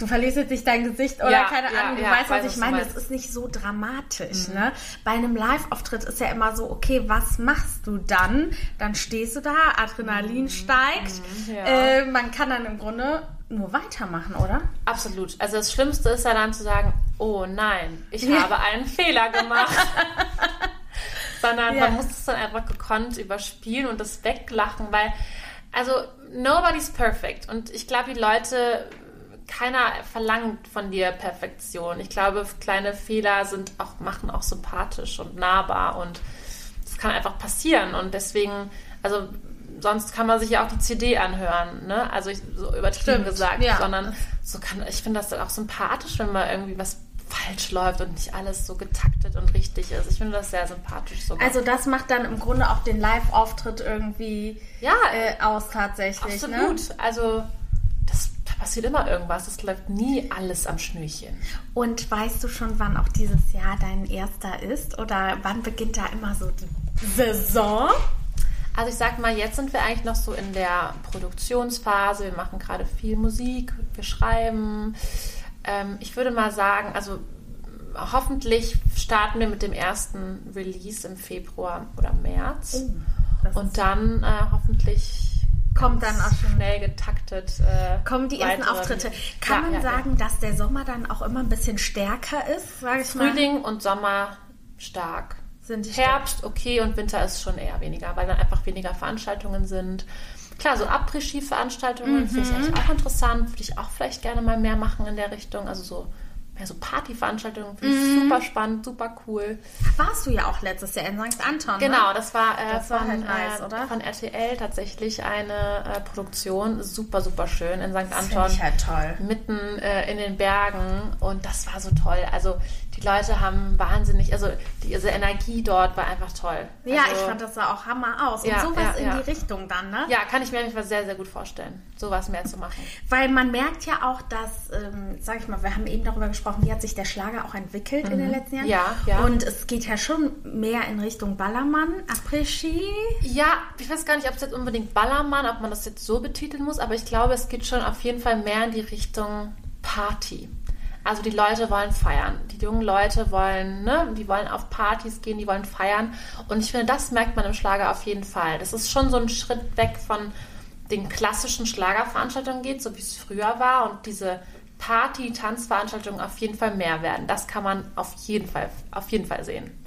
du verlierst jetzt nicht dein Gesicht oder ja, keine Ahnung, du ja, weißt, was ich meine. Das ist nicht so dramatisch. Mhm. Ne? Bei einem Live-Auftritt ist ja immer so, okay, was machst du dann? Dann stehst du da, Adrenalin mhm. steigt. Mhm, ja. äh, man kann dann im Grunde nur weitermachen, oder? Absolut. Also das Schlimmste ist ja dann zu sagen, oh nein, ich habe einen Fehler gemacht. Sondern man muss es dann einfach gekonnt überspielen und das weglachen, weil also nobody's perfect. Und ich glaube, die Leute keiner verlangt von dir Perfektion. Ich glaube, kleine Fehler sind auch, machen auch sympathisch und nahbar und das kann einfach passieren. Und deswegen, also sonst kann man sich ja auch die CD anhören, ne? Also ich, so übertrieben Stimmt, gesagt, ja. sondern so kann, ich finde das dann auch sympathisch, wenn mal irgendwie was falsch läuft und nicht alles so getaktet und richtig ist. Ich finde das sehr sympathisch sogar. Also das macht dann im Grunde auch den Live-Auftritt irgendwie ja, äh, aus tatsächlich. Ne? Absolut. Ne? Also passiert immer irgendwas. Es läuft nie alles am Schnürchen. Und weißt du schon, wann auch dieses Jahr dein erster ist? Oder wann beginnt da immer so die Saison? Also ich sag mal, jetzt sind wir eigentlich noch so in der Produktionsphase. Wir machen gerade viel Musik, wir schreiben. Ähm, ich würde mal sagen, also hoffentlich starten wir mit dem ersten Release im Februar oder März. Oh, und dann äh, hoffentlich kommt dann auch schon schnell getaktet. Äh, kommen die ersten Auftritte. Kann ja, man ja, sagen, ja. dass der Sommer dann auch immer ein bisschen stärker ist, ich Frühling und Sommer stark. Sind Herbst stark. okay und Winter ist schon eher weniger, weil dann einfach weniger Veranstaltungen sind. Klar, so Après-Ski-Veranstaltungen mhm. finde ich eigentlich auch interessant. Würde ich auch vielleicht gerne mal mehr machen in der Richtung. Also so ja, so Partyveranstaltungen finde ich super spannend, super cool. Warst du ja auch letztes Jahr in St. Anton. Genau, ne? das war, äh, Das war von, halt nice, äh, oder? von RTL tatsächlich eine äh, Produktion. Super, super schön in St. Das Anton. ich halt toll. Mitten äh, in den Bergen und das war so toll. Also die Leute haben wahnsinnig, also diese Energie dort war einfach toll. Ja, also, ich fand das sah auch Hammer aus. Und Ja, sowas ja, in ja. die Richtung dann, ne? Ja, kann ich mir einfach sehr, sehr gut vorstellen, sowas mehr zu machen. Weil man merkt ja auch, dass, ähm, sag ich mal, wir haben eben darüber gesprochen, wie hat sich der Schlager auch entwickelt in den letzten Jahren. Mhm. Ja, ja. Und es geht ja schon mehr in Richtung Ballermann, Après-Ski. Ja, ich weiß gar nicht, ob es jetzt unbedingt Ballermann, ob man das jetzt so betiteln muss, aber ich glaube, es geht schon auf jeden Fall mehr in die Richtung Party. Also die Leute wollen feiern. Die jungen Leute wollen, ne, die wollen auf Partys gehen, die wollen feiern. Und ich finde, das merkt man im Schlager auf jeden Fall. Das ist schon so ein Schritt weg von den klassischen Schlagerveranstaltungen geht, so wie es früher war. Und diese Party-Tanzveranstaltungen auf jeden Fall mehr werden. Das kann man auf jeden Fall, auf jeden Fall sehen.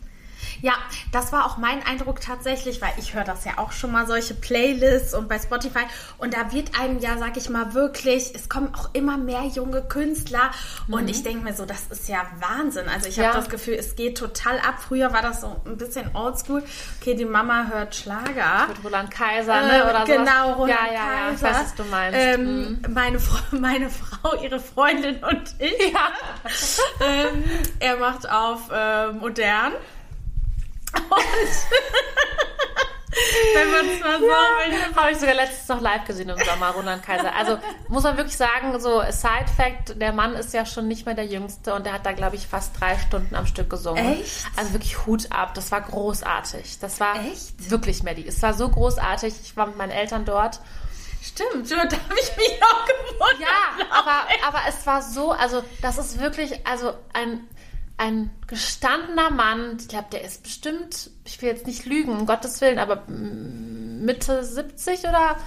Ja, das war auch mein Eindruck tatsächlich, weil ich höre das ja auch schon mal, solche Playlists und bei Spotify. Und da wird einem ja, sag ich mal, wirklich, es kommen auch immer mehr junge Künstler. Und ich denke mir so, das ist ja Wahnsinn. Also ich habe Ja. das Gefühl, es geht total ab. Früher war das so ein bisschen oldschool. Okay, die Mama hört Schlager. Mit Roland Kaiser, ne? Äh, Oder genau, sowas. Roland ja, ja, ja, ich Kaiser. weiß, was du meinst. Ähm, Mhm. meine, meine Frau, ihre Freundin und ich. Ja. ähm, er macht auf ähm, modern. Wenn man es mal so will. Habe ich sogar letztens noch live gesehen im Sommer, Roland Kaiser. Also muss man wirklich sagen, so Side Fact, der Mann ist ja schon nicht mehr der Jüngste und der hat da, glaube ich, fast drei Stunden am Stück gesungen. Echt? Also wirklich Hut ab. Das war großartig. Das war Echt? wirklich, Maddie. Es war so großartig. Ich war mit meinen Eltern dort. Stimmt, da habe ich mich auch gewundert. Ja, aber, aber es war so, also das ist wirklich, also ein, ein gestandener Mann, ich glaube, der ist bestimmt, ich will jetzt nicht lügen, um Gottes Willen, aber Mitte 70 oder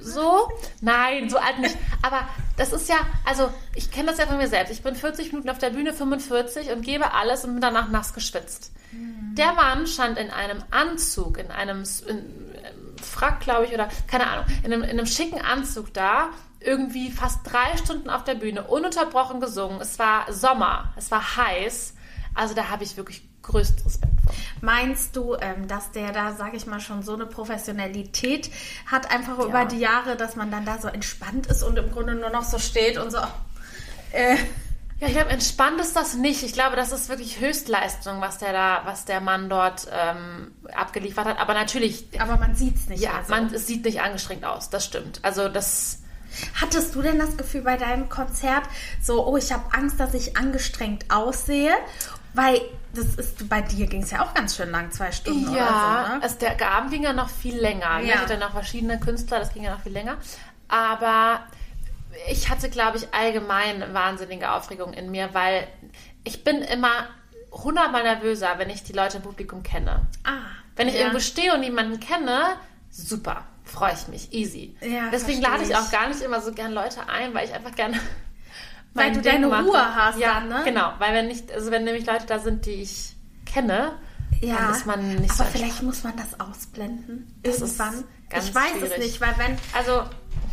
so? Nein, so alt nicht. Aber das ist ja, also ich kenne das ja von mir selbst. Ich bin 40 Minuten auf der Bühne, 45 und gebe alles und bin danach nass geschwitzt. Der Mann stand in einem Anzug, in einem S- in, ähm, Frack, glaube ich, oder keine Ahnung, in einem, in einem schicken Anzug da, irgendwie fast drei Stunden auf der Bühne, ununterbrochen gesungen. Es war Sommer, es war heiß. Also da habe ich wirklich größten Respekt vor. Meinst du, ähm, dass der da, sage ich mal, schon so eine Professionalität hat, einfach über die Jahre, dass man dann da so entspannt ist und im Grunde nur noch so steht und so. Äh, Ja, ich glaube, entspannt ist das nicht. Ich glaube, das ist wirklich Höchstleistung, was der da, was der Mann dort ähm, abgeliefert hat. Aber natürlich, aber man sieht es nicht. ja, mehr so. man, es sieht nicht angestrengt aus. Das stimmt. Also das, Hattest du denn das Gefühl bei deinem Konzert, so, oh, ich habe Angst, dass ich angestrengt aussehe? Weil das ist, bei dir ging es ja auch ganz schön lang, zwei Stunden ja, oder so, ne? also der Abend ging ja noch viel länger. Ne? Ja. Ich hatte noch verschiedene Künstler, das ging ja noch viel länger. Aber ich hatte, glaube ich, allgemein wahnsinnige Aufregung in mir, weil ich bin immer hundertmal nervöser, wenn ich die Leute im Publikum kenne. Ah, Wenn ich ja. irgendwo stehe und jemanden kenne, super, freue ich mich, easy. Ja, Deswegen lade ich auch gar nicht immer so gern Leute ein, weil ich einfach gerne Weil du Ding deine mache. Ruhe hast Ja, dann, ne? genau, weil wenn nicht, also wenn nämlich Leute da sind, die ich kenne, Ja, dann ist man nicht so aber vielleicht muss man das ausblenden. Das ist Irgendwann. ganz ich weiß schwierig. es nicht, weil wenn Also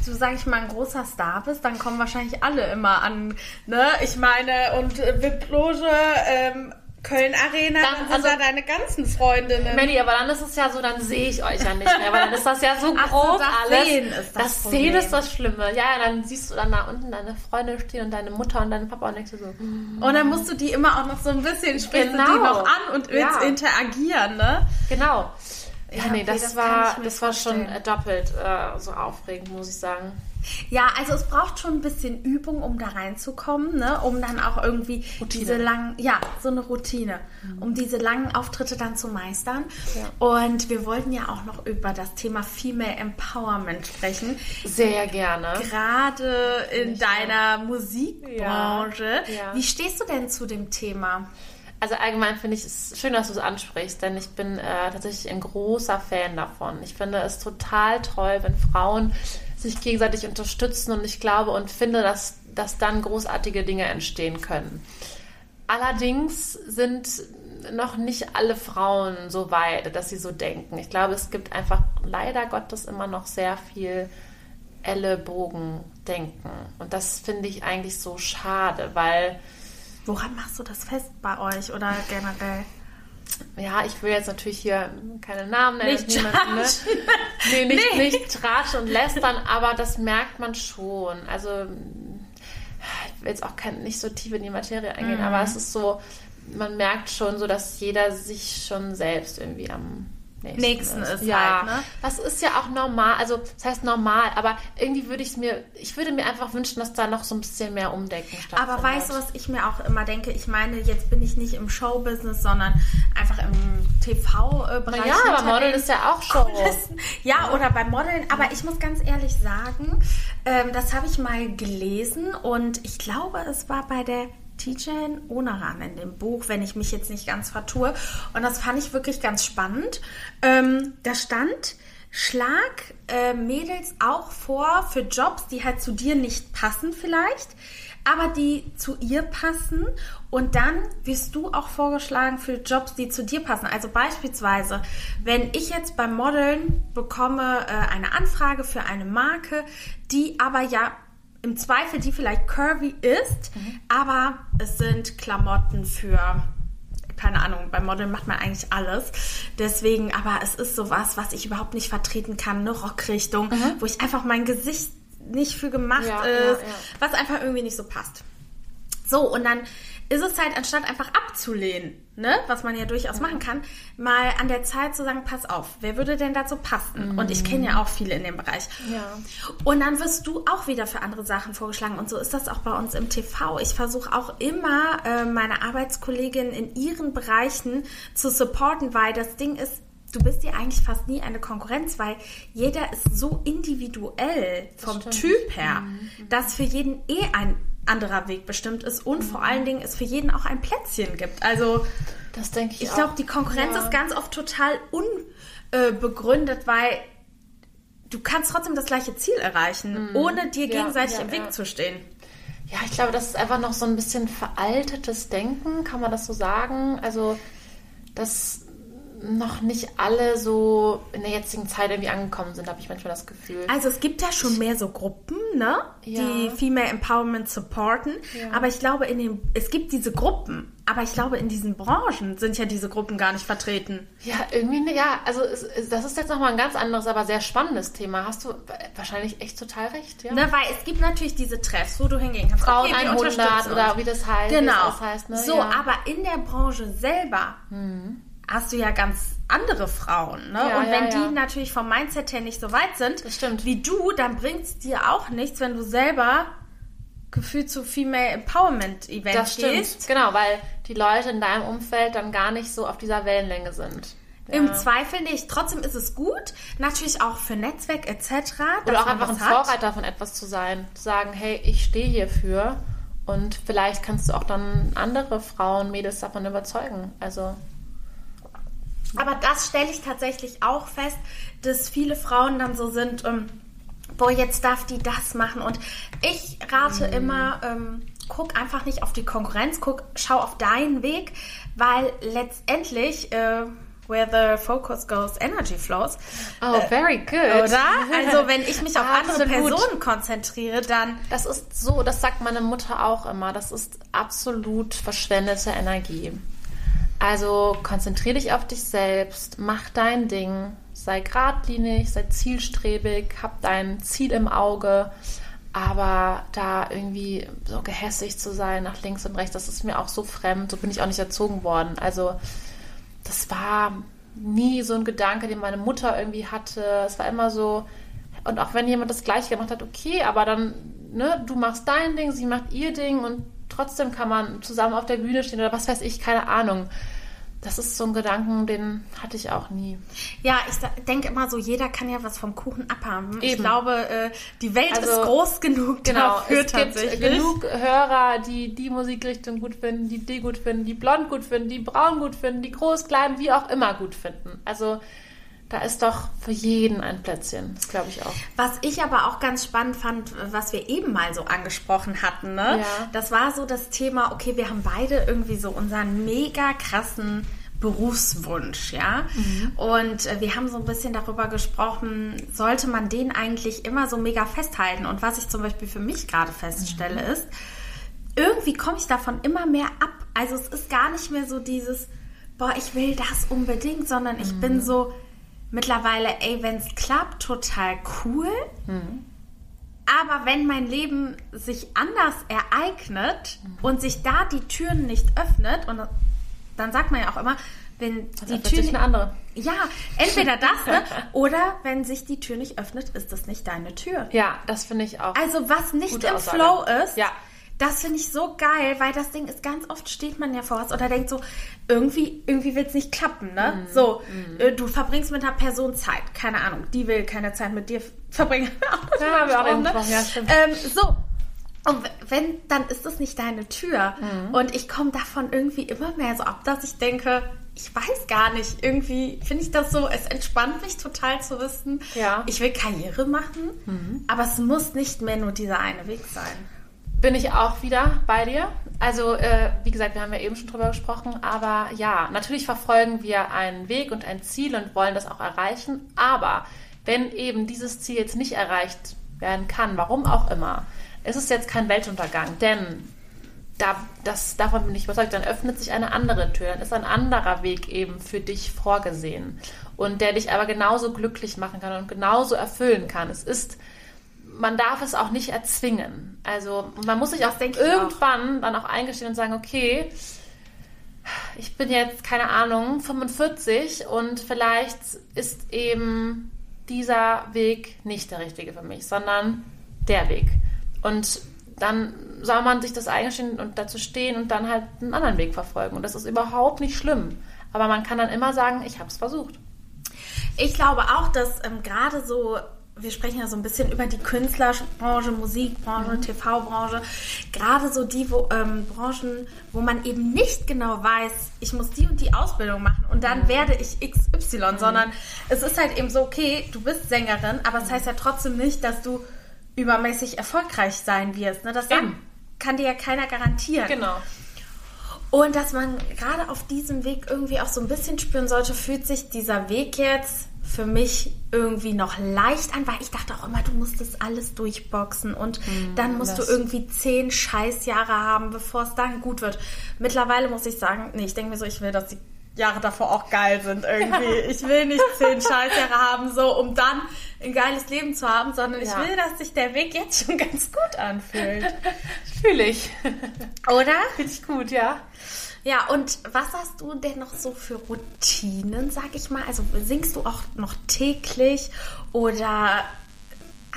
du, sag ich mal, ein großer Star bist, dann kommen wahrscheinlich alle immer an, ne? Ich meine, und äh, VIP-Loge, ähm, Köln Arena, Dann- dann, sind also- da deine ganzen Freundinnen. Mandy, aber dann ist es ja so, dann sehe ich euch ja nicht mehr, weil dann ist das ja so Ach groß das alles. Sehen ist das das Problem. Sehen ist das Schlimme. Ja, ja, dann siehst du dann da unten deine Freunde stehen und deine Mutter und deine Papa und denkst du so, mm, Und dann musst du die immer auch noch so ein bisschen sprichst du Genau. die noch an und willst Ja. interagieren, ne? genau. Ja, Ja, nee, das, das war, das war schon doppelt äh, so aufregend, muss ich sagen. Ja, also es braucht schon ein bisschen Übung, um da reinzukommen, ne? um dann auch irgendwie Routine. diese langen, ja, so eine Routine, um diese langen Auftritte dann zu meistern. Ja. Und wir wollten ja auch noch über das Thema Female Empowerment sprechen. Sehr gerne. Gerade in deiner Musikbranche. Ja, ja. Wie stehst du denn zu dem Thema? Also allgemein finde ich es schön, dass du es ansprichst, denn ich bin äh, tatsächlich ein großer Fan davon. Ich finde es total toll, wenn Frauen sich gegenseitig unterstützen und ich glaube und finde, dass, dass dann großartige Dinge entstehen können. Allerdings sind noch nicht alle Frauen so weit, dass sie so denken. Ich glaube, es gibt einfach leider Gottes immer noch sehr viel Ellenbogendenken. Und das finde ich eigentlich so schade, weil Woran machst du das fest bei euch oder generell? Ja, ich will jetzt natürlich hier keine Namen nennen. Nicht niemanden, ne? Nee, nicht, Nee. nicht tratschen und lästern, aber das merkt man schon. Also, ich will jetzt auch kein, nicht so tief in die Materie eingehen, Mhm. aber es ist so, man merkt schon so, dass jeder sich schon selbst irgendwie am nächsten, Nächsten ist ja, halt, ne? Das ist ja auch normal, also das heißt normal, aber irgendwie würde ich es mir, ich würde mir einfach wünschen, dass da noch so ein bisschen mehr Umdenken stattfindet. Aber weißt du, was ich mir auch immer denke? Ich meine, jetzt bin ich nicht im Showbusiness, sondern einfach im TV-Bereich. Ja, aber Modeln ist ja auch Show. Kulissen. Ja, oder beim Modeln. Aber ich muss ganz ehrlich sagen, ähm, das habe ich mal gelesen und ich glaube, es war bei der Tijen Onaran in dem Buch, wenn ich mich jetzt nicht ganz vertue. Und das fand ich wirklich ganz spannend. Ähm, da stand, schlag äh, Mädels auch vor für Jobs, die halt zu dir nicht passen vielleicht, aber die zu ihr passen. Und dann wirst du auch vorgeschlagen für Jobs, die zu dir passen. Also beispielsweise, wenn ich jetzt beim Modeln bekomme äh, eine Anfrage für eine Marke, die aber ja im Zweifel die vielleicht curvy ist, aber es sind Klamotten für keine Ahnung, beim Modeln macht man eigentlich alles. Deswegen, aber es ist sowas, was ich überhaupt nicht vertreten kann, eine Rockrichtung, wo ich einfach mein Gesicht nicht für gemacht Ja, ist, ja, ja. was einfach irgendwie nicht so passt. So, und dann ist es halt, anstatt einfach abzulehnen, ne, was man ja durchaus machen kann, mal an der Zeit zu sagen, pass auf, wer würde denn dazu passen? Und ich kenne ja auch viele in dem Bereich. Ja. Und dann wirst du auch wieder für andere Sachen vorgeschlagen. Und so ist das auch bei uns im TV. Ich versuche auch immer, äh, meine Arbeitskolleginnen in ihren Bereichen zu supporten, weil das Ding ist, du bist dir eigentlich fast nie eine Konkurrenz, weil jeder ist so individuell vom. Typ her, dass für jeden eh ein anderer Weg bestimmt ist und vor allen Dingen es für jeden auch ein Plätzchen gibt. Also Das denke ich ich glaube, die Konkurrenz Ja. ist ganz oft total unbegründet, weil du kannst trotzdem das gleiche Ziel erreichen, ohne dir Mhm. Ja, gegenseitig ja, im Weg zu stehen. Ja, ich glaube, das ist einfach noch so ein bisschen veraltetes Denken, kann man das so sagen? Also, dass noch nicht alle so in der jetzigen Zeit irgendwie angekommen sind, habe ich manchmal das Gefühl. Also es gibt ja schon mehr so Gruppen, ne, Ja. die Female Empowerment supporten. Ja. Aber ich glaube, in den, es gibt diese Gruppen, aber ich glaube, in diesen Branchen sind ja diese Gruppen gar nicht vertreten. Ja, irgendwie, ja, also es, das ist jetzt nochmal ein ganz anderes, aber sehr spannendes Thema. Hast du wahrscheinlich echt total recht, ja? Ne, weil es gibt natürlich diese Treffs, wo du hingehen kannst. Frauen Okay, wir 100 unterstützen oder wie das heißt. wie Genau. Das heißt, ne? So, ja. aber in der Branche selber hast du ja ganz andere Frauen. Ne? Ja, und wenn ja, ja. die natürlich vom Mindset her nicht so weit sind wie du, dann bringt es dir auch nichts, wenn du selber gefühlt zu Female Empowerment Events das stimmt. gehst. Genau, weil die Leute in deinem Umfeld dann gar nicht so auf dieser Wellenlänge sind. Im. Zweifel nicht. Trotzdem ist es gut, natürlich auch für Netzwerk etc. Oder auch einfach ein hat. Vorreiter von etwas zu sein. Zu sagen, hey, ich stehe hierfür. Und vielleicht kannst du auch dann andere Frauen, Mädels davon überzeugen. Also, Aber das stelle ich tatsächlich auch fest, dass viele Frauen dann so sind, ähm, boah, jetzt darf die das machen. Und ich rate immer, ähm, guck einfach nicht auf die Konkurrenz, guck, schau auf deinen Weg, weil letztendlich, äh, where the focus goes, energy flows. oh, very good. Oder? Also wenn ich mich auf andere. Personen konzentriere, dann Das ist so, das sagt meine Mutter auch immer, das ist absolut verschwendete Energie. Also konzentrier dich auf dich selbst, mach dein Ding, sei geradlinig, sei zielstrebig, hab dein Ziel im Auge, aber da irgendwie so gehässig zu sein nach links und rechts, das ist mir auch so fremd, so bin ich auch nicht erzogen worden. Also das war nie so ein Gedanke, den meine Mutter irgendwie hatte. Es war immer so, und auch wenn jemand das Gleiche gemacht hat, okay, aber dann, ne, du machst dein Ding, sie macht ihr Ding und trotzdem kann man zusammen auf der Bühne stehen oder was weiß ich, keine Ahnung. Das ist so ein Gedanken, den hatte ich auch nie. Ja, ich denke immer so, jeder kann ja was vom Kuchen abhaben. Ich Eben. glaube, äh, die Welt Also, ist groß genug Genau, dafür es gibt tatsächlich. genug Hörer, die die Musikrichtung gut finden, die die gut finden, die blond gut finden, die braun gut finden, die groß, klein, wie auch immer gut finden. Also da ist doch für jeden ein Plätzchen. Das glaube ich auch. Was ich aber auch ganz spannend fand, was wir eben mal so angesprochen hatten, ne? Ja. Das war so das Thema, okay, wir haben beide irgendwie so unseren mega krassen Berufswunsch, ja. Und äh, wir haben so ein bisschen darüber gesprochen, sollte man den eigentlich immer so mega festhalten? Und was ich zum Beispiel für mich gerade feststelle, ist, irgendwie komme ich davon immer mehr ab. Also es ist gar nicht mehr so dieses, boah, ich will das unbedingt, sondern ich mhm. bin so mittlerweile, ey, wenn es klappt, total cool. Mhm. Aber wenn mein Leben sich anders ereignet mhm. und sich da die Türen nicht öffnet, und dann sagt man ja auch immer, wenn die Tür nicht eine andere. Ja, entweder das, ne? oder wenn sich die Tür nicht öffnet, ist das nicht deine Tür. Ja, das finde ich auch. Also was nicht im Aussage. Flow ist, ja. Das finde ich so geil, weil das Ding ist, ganz oft steht man ja vor was oder denkt so, irgendwie, irgendwie wird es nicht klappen, ne? Mm. So, mm. du verbringst mit einer Person Zeit, keine Ahnung, die will keine Zeit mit dir verbringen. ja, haben wir auch ne? ja, stimmt. Ähm, so, und wenn, dann ist das nicht deine Tür. Mhm. Und ich komme davon irgendwie immer mehr so ab, dass ich denke, ich weiß gar nicht, irgendwie finde ich das so, es entspannt mich total zu wissen, ja. ich will Karriere machen, mhm. aber es muss nicht mehr nur dieser eine Weg sein. Bin ich auch wieder bei dir. Also, äh, wie gesagt, wir haben ja eben schon drüber gesprochen, aber ja, natürlich verfolgen wir einen Weg und ein Ziel und wollen das auch erreichen, aber wenn eben dieses Ziel jetzt nicht erreicht werden kann, warum auch immer, ist es jetzt kein Weltuntergang, denn da, das, davon bin ich überzeugt, dann öffnet sich eine andere Tür, dann ist ein anderer Weg eben für dich vorgesehen und der dich aber genauso glücklich machen kann und genauso erfüllen kann. Es ist, man darf es auch nicht erzwingen. Also man muss sich auch irgendwann auch. dann auch eingestehen und sagen, okay, ich bin jetzt, keine Ahnung, 45 und vielleicht ist eben dieser Weg nicht der richtige für mich, sondern der Weg. Und dann soll man sich das eingestehen und dazu stehen und dann halt einen anderen Weg verfolgen. Und das ist überhaupt nicht schlimm. Aber man kann dann immer sagen, ich habe es versucht. Ich glaube auch, dass ähm, gerade so, wir sprechen ja so ein bisschen über die Künstlerbranche, Musikbranche, mhm. TV-Branche, gerade so die wo, ähm, Branchen, wo man eben nicht genau weiß, ich muss die und die Ausbildung machen und dann mhm. werde ich XY, mhm. sondern es ist halt eben so, okay, du bist Sängerin, aber es das heißt ja trotzdem nicht, dass du übermäßig erfolgreich sein wirst. Ne? Das kann, kann dir ja keiner garantieren. Genau. Und dass man gerade auf diesem Weg irgendwie auch so ein bisschen spüren sollte, fühlt sich dieser Weg jetzt für mich irgendwie noch leicht an, weil ich dachte auch immer, du musst das alles durchboxen und mm, dann musst du irgendwie zehn Scheißjahre haben, bevor es dann gut wird. Mittlerweile muss ich sagen, nee, ich denke mir so, ich will, dass die Jahre davor auch geil sind irgendwie. Ich will nicht zehn Scheißjahre haben, so um dann ein geiles Leben zu haben, sondern ja. ich will, dass sich der Weg jetzt schon ganz gut anfühlt. Fühle ich. Oder? Finde ich gut, ja. Ja, und was hast du denn noch so für Routinen, sag ich mal? Also singst du auch noch täglich oder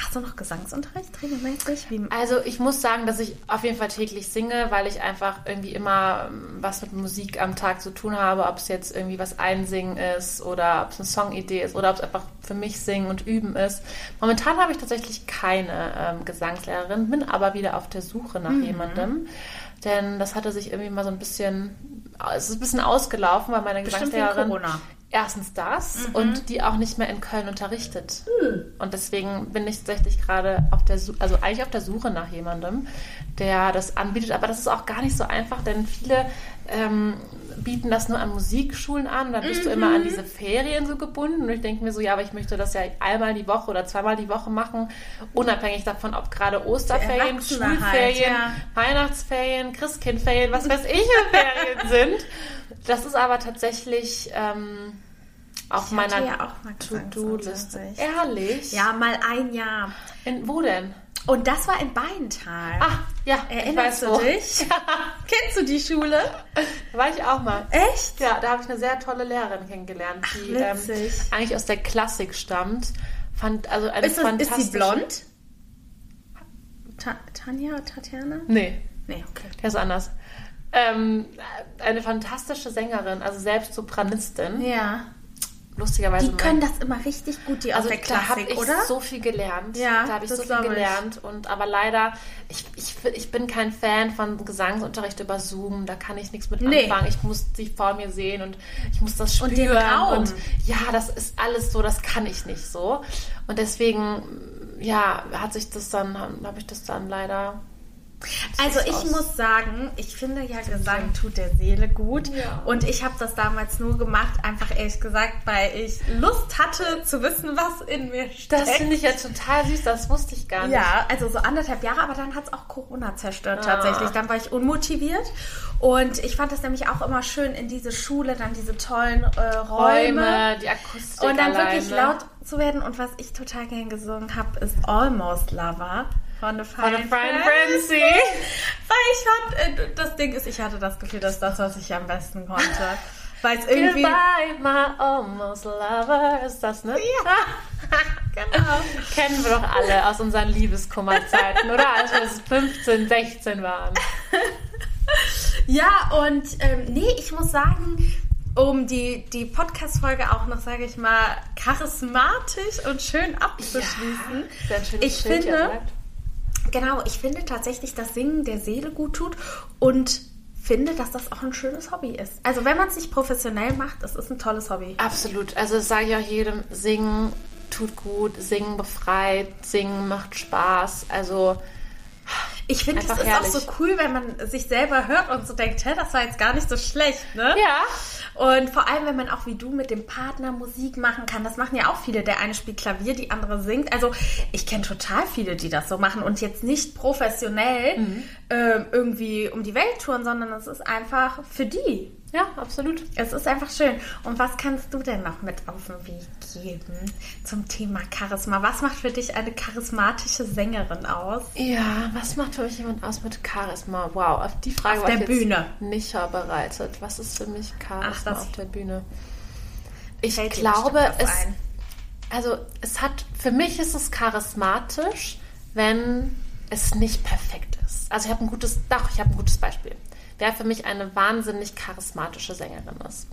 Hast du noch Gesangsunterricht regelmäßig? Also ich muss sagen, dass ich auf jeden Fall täglich singe, weil ich einfach irgendwie immer ähm, was mit Musik am Tag zu tun habe, ob es jetzt irgendwie was einsingen ist oder ob es eine Songidee ist oder ob es einfach für mich singen und üben ist. Momentan habe ich tatsächlich keine ähm, Gesangslehrerin, bin aber wieder auf der Suche nach mhm. jemandem, denn das hatte sich irgendwie mal so ein bisschen, es ist ein bisschen ausgelaufen, weil meine Bestimmt Gesangslehrerin Corona erstens das mhm. und die auch nicht mehr in Köln unterrichtet. Mhm. Und deswegen bin ich tatsächlich gerade auf der Suche, also eigentlich auf der Suche nach jemandem, der das anbietet. Aber das ist auch gar nicht so einfach, denn viele ähm, bieten das nur an Musikschulen an. Dann bist mhm. du immer an mhm. diese Ferien so gebunden. Und ich denke mir so, ja, aber ich möchte das ja einmal die Woche oder zweimal die Woche machen, unabhängig davon, ob gerade Osterferien, Schulferien, halt, ja. Weihnachtsferien, Christkindferien, was weiß ich, Ferien sind. Das ist aber tatsächlich ähm, auf meiner ja To-Do-Liste. Ehrlich? Ja, mal ein Jahr. In, wo denn? Und das war in Beintal. Ach, ja. Erinnerst du dich? Kennst du die Schule? Da war ich auch mal. Echt? Ja, da habe ich eine sehr tolle Lehrerin kennengelernt, die ähm, eigentlich aus der Klassik stammt. Fand, also eine ist, das, ist sie blond? Ta Tanja, Tatjana? Nee. Nee, okay. Der ist anders. Ähm, eine fantastische Sängerin, also selbst Sopranistin. Ja. Lustigerweise. Die können das immer richtig gut, die also aus der Klassik, da habe ich oder? so viel gelernt. Ja, da habe ich so viel gelernt. Ich. Und aber leider, ich, ich, ich bin kein Fan von Gesangsunterricht über Zoom. Da kann ich nichts mit nee. anfangen. Ich muss sie vor mir sehen und ich muss das spüren. Und, den Raum. und ja, das ist alles so, das kann ich nicht so. Und deswegen, ja, hat sich das dann, habe ich das dann leider Also ich aus. muss sagen, ich finde ja Gesang tut der Seele gut. Ja. Und ich habe das damals nur gemacht, einfach ehrlich gesagt, weil ich Lust hatte zu wissen, was in mir steckt. Das finde ich ja total süß, das wusste ich gar nicht. Ja, also so anderthalb Jahre, aber dann hat es auch Corona zerstört ah. tatsächlich. Dann war ich unmotiviert. Und ich fand das nämlich auch immer schön in diese Schule, dann diese tollen äh, Räume. Räume. die Akustik Und dann alleine. wirklich laut zu werden. Und was ich total gern gesungen habe, ist Almost Lover. Von The Fine, Von Fine Frenzy. Weil ich fand, äh, das Ding ist, ich hatte das Gefühl, dass das, was ich am besten konnte. Weil es irgendwie. Goodbye, my almost lover. Ist das, ne? Ja. genau. Kennen wir doch alle aus unseren Liebeskummerzeiten, oder? Als wir 15, 16 waren. ja, und ähm, nee, ich muss sagen, um die, die Podcast-Folge auch noch, sage ich mal, charismatisch und schön abzuschließen. Ja, ich finde, Genau, ich finde tatsächlich, dass Singen der Seele gut tut und finde, dass das auch ein schönes Hobby ist. Also wenn man es nicht professionell macht, das ist ein tolles Hobby. Absolut. Also das sage ich auch jedem, Singen tut gut, Singen befreit, Singen macht Spaß. Also ich finde, es ist herrlich. auch so cool, wenn man sich selber hört und so denkt, hä, das war jetzt gar nicht so schlecht, ne? Ja. Und vor allem, wenn man auch wie du mit dem Partner Musik machen kann, das machen ja auch viele. Der eine spielt Klavier, die andere singt. Also ich kenne total viele, die das so machen und jetzt nicht professionell mhm. äh, irgendwie um die Welt touren, sondern es ist einfach für die. Ja, absolut. Es ist einfach schön. Und was kannst du denn noch mit auf den Weg geben zum Thema Charisma? Was macht für dich eine charismatische Sängerin aus? Ja, was macht für mich jemand aus mit Charisma? Wow, auf die Frage auf war der ich Bühne. nicht vorbereitet. Was ist für mich Charisma Ach, auf der Bühne? Ich glaube, es, also es hat, für mich ist es charismatisch, wenn es nicht perfekt ist. Also ich habe ein gutes, doch, ich habe ein gutes Beispiel wer für mich eine wahnsinnig charismatische Sängerin ist.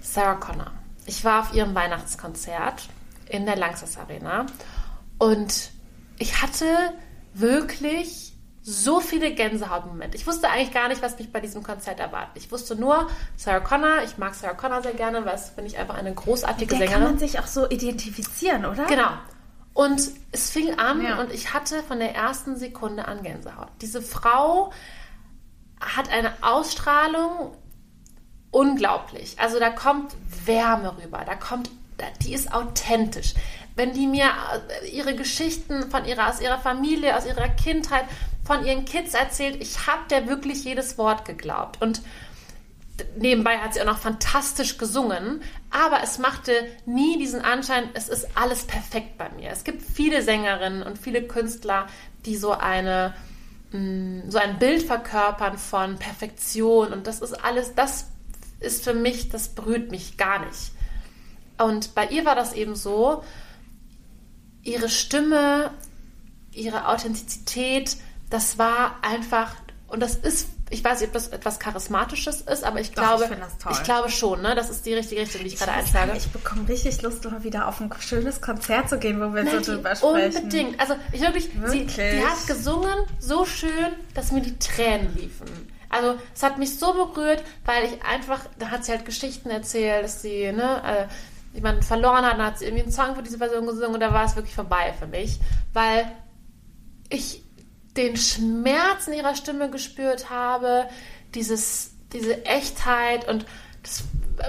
Sarah Connor. Ich war auf ihrem Weihnachtskonzert in der Langsess Arena und ich hatte wirklich so viele Gänsehautmomente. Ich wusste eigentlich gar nicht, was mich bei diesem Konzert erwartet. Ich wusste nur, Sarah Connor, ich mag Sarah Connor sehr gerne, weil es finde ich einfach eine großartige der Sängerin. kann man sich auch so identifizieren, oder? Genau. Und es fing an ja. und ich hatte von der ersten Sekunde an Gänsehaut. Diese Frau hat eine Ausstrahlung unglaublich. Also da kommt Wärme rüber, da kommt, die ist authentisch. Wenn die mir äh, ihre Geschichten von ihrer, aus ihrer Familie, aus ihrer Kindheit, von ihren Kids erzählt, ich habe der wirklich jedes Wort geglaubt. Und nebenbei hat sie auch noch fantastisch gesungen, aber es machte nie diesen Anschein, es ist alles perfekt bei mir. Es gibt viele Sängerinnen und viele Künstler, die so eine so ein Bild verkörpern von Perfektion und das ist alles, das ist für mich, das berührt mich gar nicht. Und bei ihr war das eben so, ihre Stimme, ihre Authentizität, das war einfach, und das ist ich weiß nicht, ob das etwas Charismatisches ist, aber ich glaube, Doch, ich, ich, glaube schon, ne? Das ist die richtige Richtung, die ich, ich gerade einschlage. Ich bekomme richtig Lust, mal wieder auf ein schönes Konzert zu gehen, wo wir Nein, so drüber sprechen. Unbedingt. Also ich wirklich, wirklich? Sie, die hat gesungen so schön, dass mir die Tränen liefen. Also es hat mich so berührt, weil ich einfach, da hat sie halt Geschichten erzählt, dass sie, ne, äh, jemanden verloren hat, dann hat sie irgendwie einen Song für diese Person gesungen und da war es wirklich vorbei für mich, weil ich den Schmerz in ihrer Stimme gespürt habe, dieses, diese Echtheit und das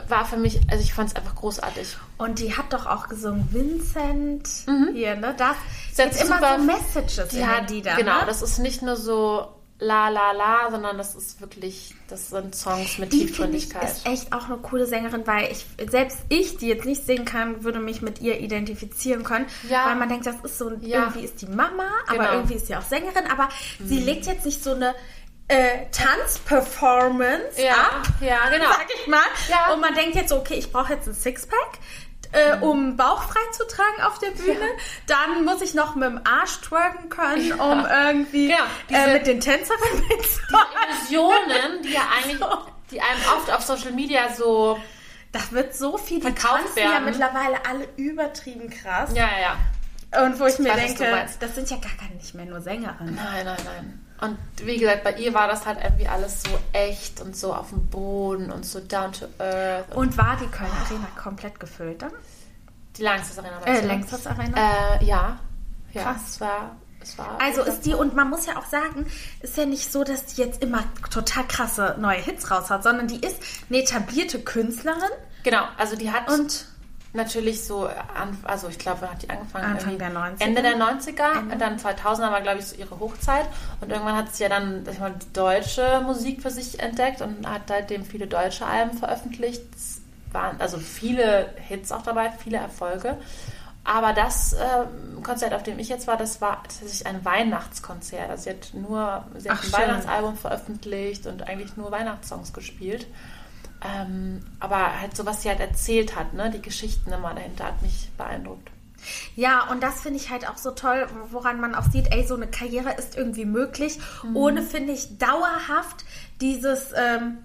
war für mich, also ich fand es einfach großartig. Und die hat doch auch gesungen, Vincent mhm. hier, ne? Das sind immer so Messages die hat, die da. Genau, ne? das ist nicht nur so la la la, sondern das ist wirklich, das sind Songs mit die Tiefgründigkeit. Die ist echt auch eine coole Sängerin, weil ich selbst ich, die jetzt nicht singen kann, würde mich mit ihr identifizieren können, ja. weil man denkt, das ist so ja. irgendwie ist die Mama, aber genau. irgendwie ist sie auch Sängerin, aber mhm. sie legt jetzt nicht so eine äh, Tanzperformance ja, ab, ja, genau. sag ich mal. Ja. Und man denkt jetzt, okay, ich brauche jetzt ein Sixpack äh, um Bauch frei zu tragen auf der Bühne. Ja. Dann muss ich noch mit dem Arsch twerken können, ja. um irgendwie ja, diese, äh, mit den Tänzerinnen Die Illusionen, die ja eigentlich, so. die einem oft auf Social Media so da wird so viel, die tanzen werden. ja mittlerweile alle übertrieben krass. Ja, ja. Und wo ich, ich mir denke, das sind ja gar nicht mehr nur Sängerinnen. Nein, nein, nein. Und wie gesagt, bei ihr war das halt irgendwie alles so echt und so auf dem Boden und so down to earth. Und, und war die Köln Arena komplett gefüllt dann? Die Langsess Arena. Äh, Langsess Arena? Äh, ja. Ja, Krass. es war also ist die, und man muss ja auch sagen, ist ja nicht so, dass die jetzt immer total krasse neue Hits raushaut, sondern die ist eine etablierte Künstlerin. Genau, also die hat und natürlich so, also ich glaube, hat die angefangen Anfang der 90er. Ende der 90er, Ende. dann 2000er war, glaube ich, so ihre Hochzeit und irgendwann hat sie ja dann ich mal, die deutsche Musik für sich entdeckt und hat seitdem viele deutsche Alben veröffentlicht. Es waren also viele Hits auch dabei, viele Erfolge. Aber das äh, Konzert, auf dem ich jetzt war, das war tatsächlich ein Weihnachtskonzert. Also sie hat nur sie hat Ach, ein schön. Weihnachtsalbum veröffentlicht und eigentlich nur Weihnachtssongs gespielt. Ähm, aber halt so, was sie halt erzählt hat, ne? die Geschichten immer dahinter hat mich beeindruckt. Ja, und das finde ich halt auch so toll, woran man auch sieht, ey, so eine Karriere ist irgendwie möglich, mhm. ohne, finde ich, dauerhaft dieses ähm,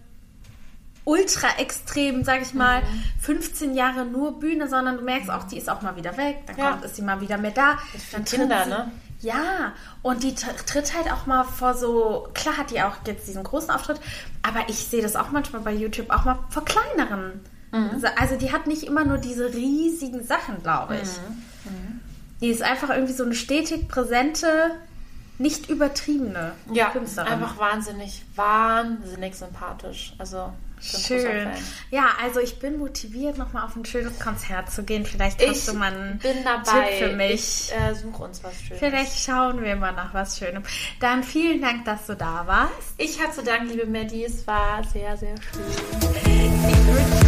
ultra extrem, sag ich mal, mhm. 15 Jahre nur Bühne, sondern du merkst auch, die ist auch mal wieder weg, dann ja. kommt, ist sie mal wieder mehr da. Dann Kinder, ne? Ja, und die tritt halt auch mal vor so, klar hat die auch jetzt diesen großen Auftritt, aber ich sehe das auch manchmal bei YouTube auch mal vor kleineren. Mhm. Also die hat nicht immer nur diese riesigen Sachen, glaube ich. Mhm. Mhm. Die ist einfach irgendwie so eine stetig präsente, nicht übertriebene ja, Künstlerin. Einfach wahnsinnig, wahnsinnig sympathisch. Also Schön. Ja, also ich bin motiviert, nochmal auf ein schönes Konzert zu gehen. Vielleicht hast ich du mal einen bin dabei. Tipp für mich. Ich äh, suche uns was Schönes. Vielleicht schauen wir mal nach was Schönem. Dann vielen Dank, dass du da warst. Ich habe zu danken, liebe Maddie. Es war sehr, sehr schön. Ich wünsche